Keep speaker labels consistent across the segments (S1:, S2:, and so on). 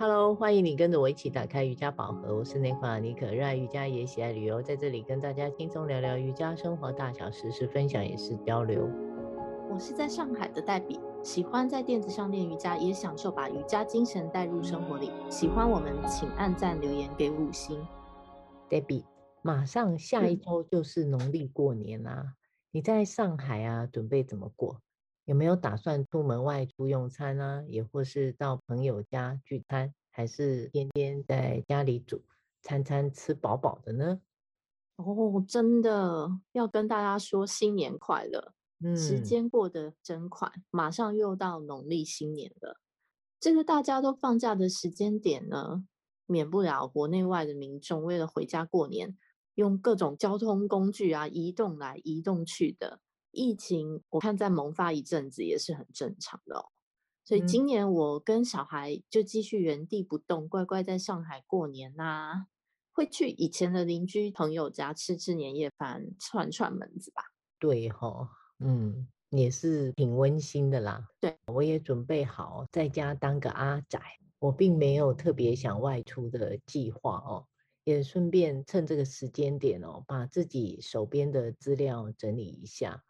S1: Hello，欢迎你跟着我一起打开瑜伽宝盒。我是内克阿尼可，热爱瑜伽也喜爱旅游，在这里跟大家轻松聊聊瑜伽生活大小事，是分享也是交流。
S2: 我是在上海的黛比，喜欢在垫子上练瑜伽，也享受把瑜伽精神带入生活里。喜欢我们，请按赞留言给五星。
S1: 黛比，马上下一周就是农历过年啦、你在上海啊，准备怎么过？有没有打算出门外出用餐啊？也或是到朋友家聚餐，还是天天在家里煮，餐餐吃饱饱的呢？
S2: 哦，真的要跟大家说新年快乐！嗯，时间过得真快，马上又到农历新年了。这个大家都放假的时间点呢，免不了国内外的民众为了回家过年，用各种交通工具啊移动来移动去的。疫情我看再萌发一阵子也是很正常的哦，所以今年我跟小孩就继续原地不动，乖乖在上海过年呐、啊，会去以前的邻居朋友家吃吃年夜饭，串串门子吧。
S1: 对哈、哦，嗯，也是挺温馨的啦。
S2: 对，
S1: 我也准备好在家当个阿仔，我并没有特别想外出的计划哦，也顺便趁这个时间点哦，把自己手边的资料整理一下。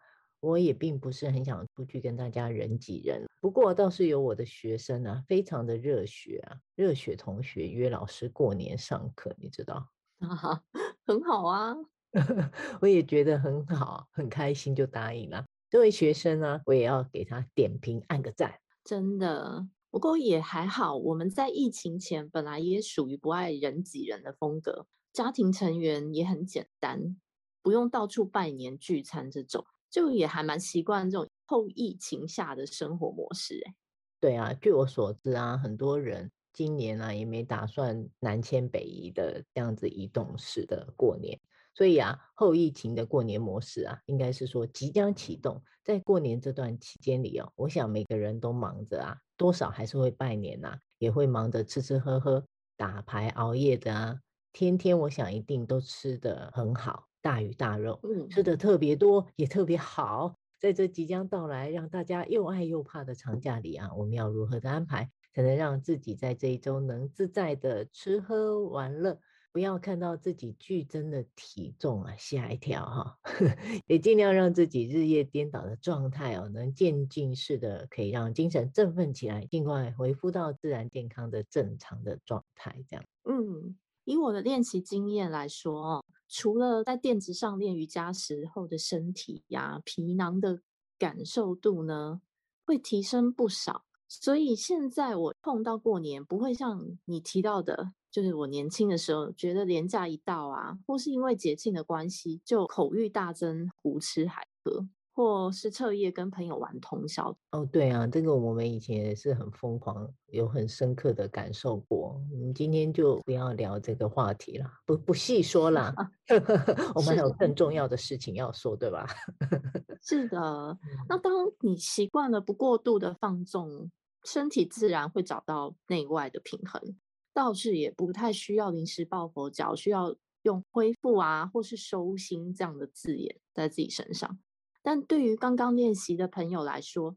S1: 我也并不是很想出去跟大家人挤人，不过倒是有我的学生啊，非常的热血啊，热血同学约老师过年上课，你知道？
S2: 啊，很好啊，
S1: 我也觉得很好，很开心就答应了。这位学生呢，我也要给他点评，按个赞。
S2: 真的，不过也还好，我们在疫情前本来也属于不爱人挤人的风格，家庭成员也很简单，不用到处拜年聚餐这种。就也还蛮习惯这种后疫情下的生活模式，哎，
S1: 对啊，据我所知啊，很多人今年啊也没打算南迁北移的这样子移动式的过年，所以啊，后疫情的过年模式啊，应该是说即将启动，在过年这段期间里哦，我想每个人都忙着啊，多少还是会拜年呐，也会忙着吃吃喝喝、打牌熬夜的啊，天天我想一定都吃得很好。大鱼大肉，嗯吃的特别多，也特别好。在这即将到来，让大家又爱又怕的长假里啊，我们要如何的安排，才能让自己在这一周能自在的吃喝玩乐，不要看到自己剧增的体重啊吓一跳哈。也尽量让自己日夜颠倒的状态哦，能渐进式的可以让精神振奋起来，尽快恢复到自然健康的正常的状态。这样，
S2: 嗯，以我的练习经验来说哦。除了在垫子上练瑜伽时候的身体呀、皮囊的感受度呢，会提升不少。所以现在我碰到过年，不会像你提到的，就是我年轻的时候觉得连假一到啊，或是因为节庆的关系，就口欲大增，胡吃海喝。或是彻夜跟朋友玩通宵
S1: 哦，对啊，这个我们以前也是很疯狂，有很深刻的感受过。嗯，今天就不要聊这个话题了，不不细说了。我们还有更重要的事情要说，对吧？
S2: 是的。那当你习惯了不过度的放纵，身体自然会找到内外的平衡，倒是也不太需要临时抱佛脚，需要用恢复啊，或是收心这样的字眼在自己身上。但对于刚刚练习的朋友来说，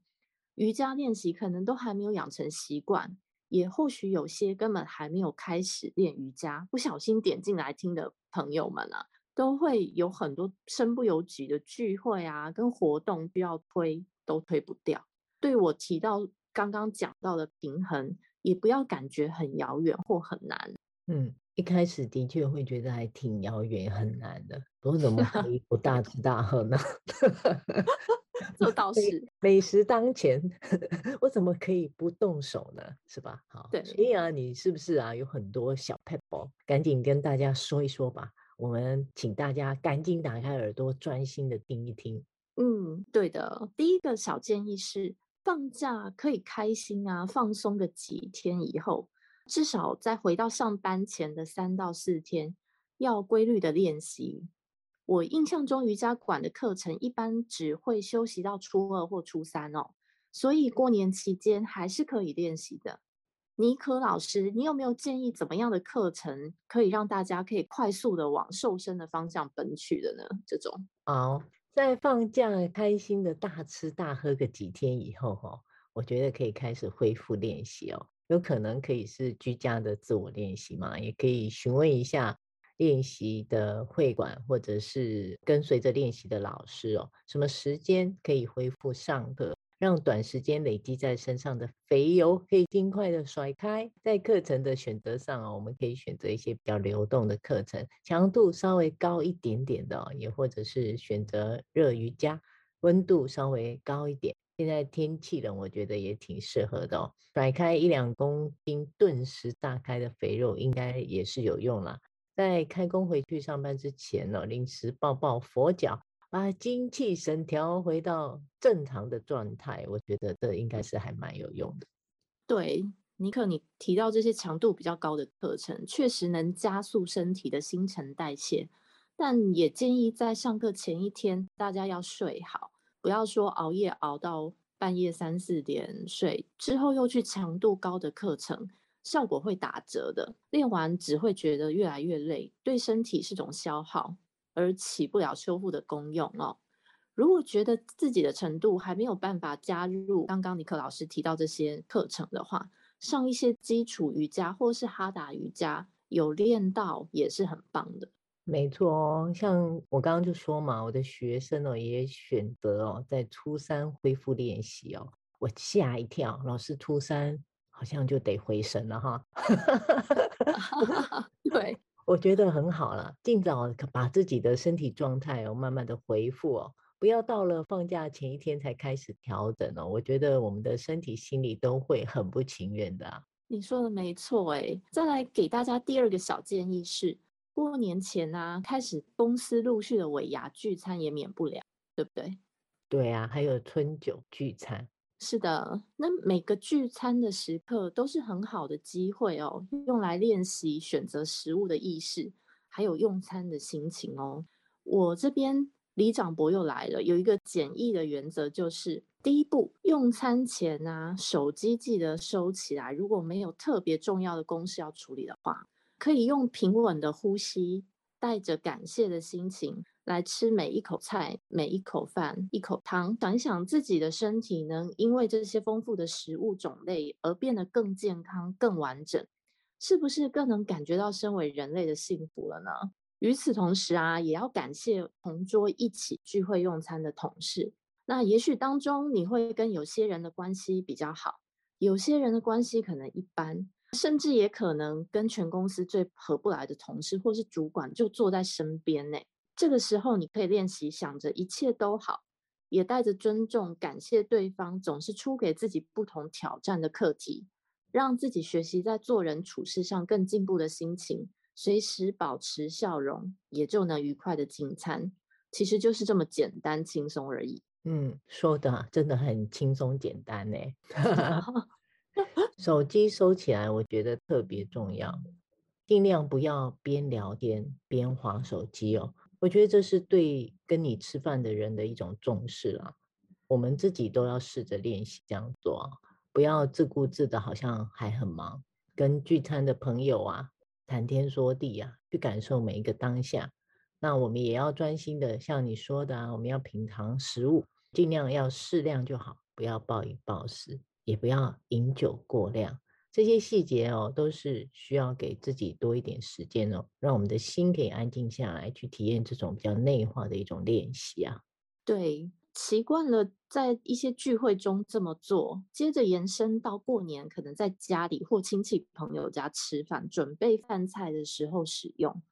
S2: 瑜伽练习可能都还没有养成习惯，也或许有些根本还没有开始练瑜伽，不小心点进来听的朋友们啊，都会有很多身不由己的聚会啊，跟活动需要推都推不掉。对我提到刚刚讲到的平衡，也不要感觉很遥远或很难。
S1: 嗯。一开始的确会觉得还挺遥远、很难的，我怎么可以 不大吃大喝呢？
S2: 这倒是
S1: 美食当前，我怎么可以不动手呢？是吧？好，
S2: 对，
S1: 所以啊，你是不是啊有很多小撇步，赶紧跟大家说一说吧。我们请大家赶紧打开耳朵，专心的听一听。
S2: 嗯，对的。第一个小建议是，放假可以开心啊，放松个几天以后。至少在回到上班前的三到四天，要规律的练习。我印象中瑜伽馆的课程一般只会休息到初二或初三哦，所以过年期间还是可以练习的。妮可老师，你有没有建议怎么样的课程可以让大家可以快速的往瘦身的方向奔去的呢？这种
S1: 好，在放假开心的大吃大喝个几天以后，哦，我觉得可以开始恢复练习哦。有可能可以是居家的自我练习嘛，也可以询问一下练习的会馆，或者是跟随着练习的老师哦，什么时间可以恢复上课。让短时间累积在身上的肥油可以尽快的甩开。在课程的选择上啊，我们可以选择一些比较流动的课程，强度稍微高一点点的，也或者是选择热瑜伽，温度稍微高一点。现在天气冷，我觉得也挺适合的哦。甩开一两公斤顿时大开的肥肉，应该也是有用啦。在开工回去上班之前呢，临时抱抱佛脚。把精气神调回到正常的状态，我觉得这应该是还蛮有用的。
S2: 对，尼克，你提到这些强度比较高的课程，确实能加速身体的新陈代谢，但也建议在上课前一天大家要睡好，不要说熬夜熬到半夜三四点睡，之后又去强度高的课程，效果会打折的。练完只会觉得越来越累，对身体是种消耗。而起不了修复的功用哦。如果觉得自己的程度还没有办法加入刚刚尼克老师提到这些课程的话，上一些基础瑜伽或是哈达瑜伽，有练到也是很棒的。
S1: 没错哦，像我刚刚就说嘛，我的学生哦也选择哦在初三恢复练习哦，我吓一跳，老师初三好像就得回神了哈。
S2: 对。
S1: 我觉得很好了，尽早把自己的身体状态哦，慢慢的恢复哦，不要到了放假前一天才开始调整哦。我觉得我们的身体、心理都会很不情愿的啊。
S2: 你说的没错哎，再来给大家第二个小建议是，过年前啊，开始公司陆续的尾牙聚餐也免不了，对不对？
S1: 对啊，还有春酒聚餐。
S2: 是的，那每个聚餐的时刻都是很好的机会哦，用来练习选择食物的意识，还有用餐的心情哦。我这边李长博又来了，有一个简易的原则，就是第一步，用餐前啊，手机记得收起来。如果没有特别重要的公事要处理的话，可以用平稳的呼吸，带着感谢的心情。来吃每一口菜，每一口饭，一口汤，想一想自己的身体能因为这些丰富的食物种类而变得更健康、更完整，是不是更能感觉到身为人类的幸福了呢？与此同时啊，也要感谢同桌一起聚会用餐的同事。那也许当中你会跟有些人的关系比较好，有些人的关系可能一般，甚至也可能跟全公司最合不来的同事或是主管就坐在身边呢。这个时候，你可以练习想着一切都好，也带着尊重、感谢对方总是出给自己不同挑战的课题，让自己学习在做人处事上更进步的心情，随时保持笑容，也就能愉快的进餐。其实就是这么简单轻松而已。
S1: 嗯，说的真的很轻松简单呢。手机收起来，我觉得特别重要，尽量不要边聊天边滑手机哦。我觉得这是对跟你吃饭的人的一种重视啦。我们自己都要试着练习这样做，不要自顾自的，好像还很忙。跟聚餐的朋友啊，谈天说地啊，去感受每一个当下。那我们也要专心的，像你说的啊，我们要品尝食物，尽量要适量就好，不要暴饮暴食，也不要饮酒过量。这些细节哦，都是需要给自己多一点时间哦，让我们的心可以安静下来，去体验这种比较内化的一种练习啊。
S2: 对，习惯了在一些聚会中这么做，接着延伸到过年，可能在家里或亲戚朋友家吃饭，准备饭菜的时候使用。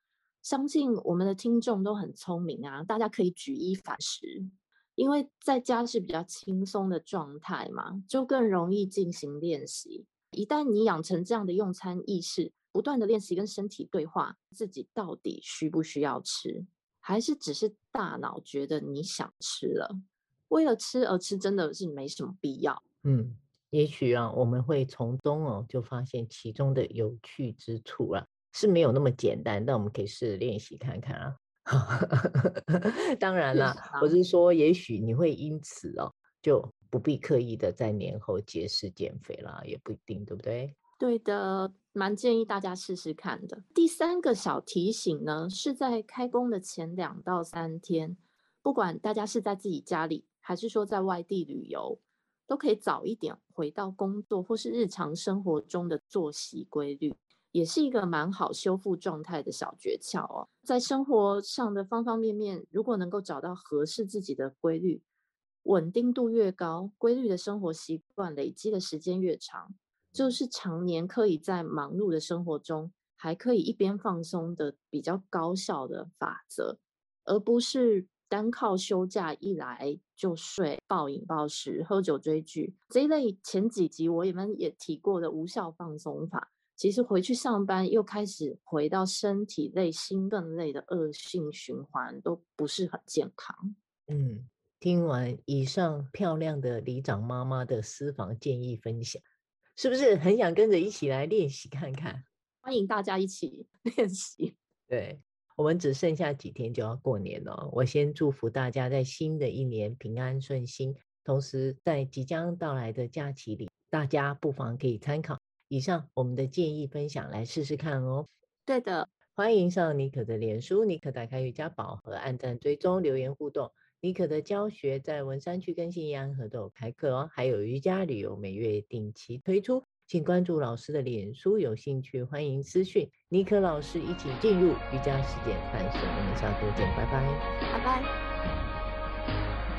S2: 相信我们的听众都很聪明啊，大家可以举一反十，因为在家是比较轻松的状态嘛，就更容易进行练习。一旦你养成这样的用餐意识，不断的练习跟身体对话，自己到底需不需要吃，还是只是大脑觉得你想吃了？为了吃而吃，真的是没什么必要。
S1: 嗯，也许啊，我们会从中哦就发现其中的有趣之处啊，是没有那么简单，但我们可以试着练习看看啊。当然啦，我是说，也许你会因此哦就。不必刻意的在年后节食减肥啦，也不一定，对不对？
S2: 对的，蛮建议大家试试看的。第三个小提醒呢，是在开工的前两到三天，不管大家是在自己家里，还是说在外地旅游，都可以早一点回到工作或是日常生活中的作息规律，也是一个蛮好修复状态的小诀窍哦。在生活上的方方面面，如果能够找到合适自己的规律，稳定度越高，规律的生活习惯累积的时间越长，就是常年可以在忙碌的生活中，还可以一边放松的比较高效的法则，而不是单靠休假一来就睡、暴饮暴食、喝酒追剧这一类前几集我们也提过的无效放松法。其实回去上班又开始回到身体累、心更累的恶性循环，都不是很健康。
S1: 嗯，听完以上漂亮的里长妈妈的私房建议分享，是不是很想跟着一起来练习看看？
S2: 欢迎大家一起 练习。
S1: 对，我们只剩下几天就要过年了，我先祝福大家在新的一年平安顺心，同时在即将到来的假期里，大家不妨可以参考。以上我们的建议分享来试试看哦。
S2: 对的，
S1: 欢迎上妮可的脸书，妮可打开瑜伽宝盒，按赞追踪留言互动。妮可的教学在文山区跟信义安和都有开课哦，还有瑜伽旅游每月定期推出，请关注老师的脸书，有兴趣欢迎私讯妮可老师一起进入瑜伽时间探索。我们下周见，拜拜，
S2: 拜拜。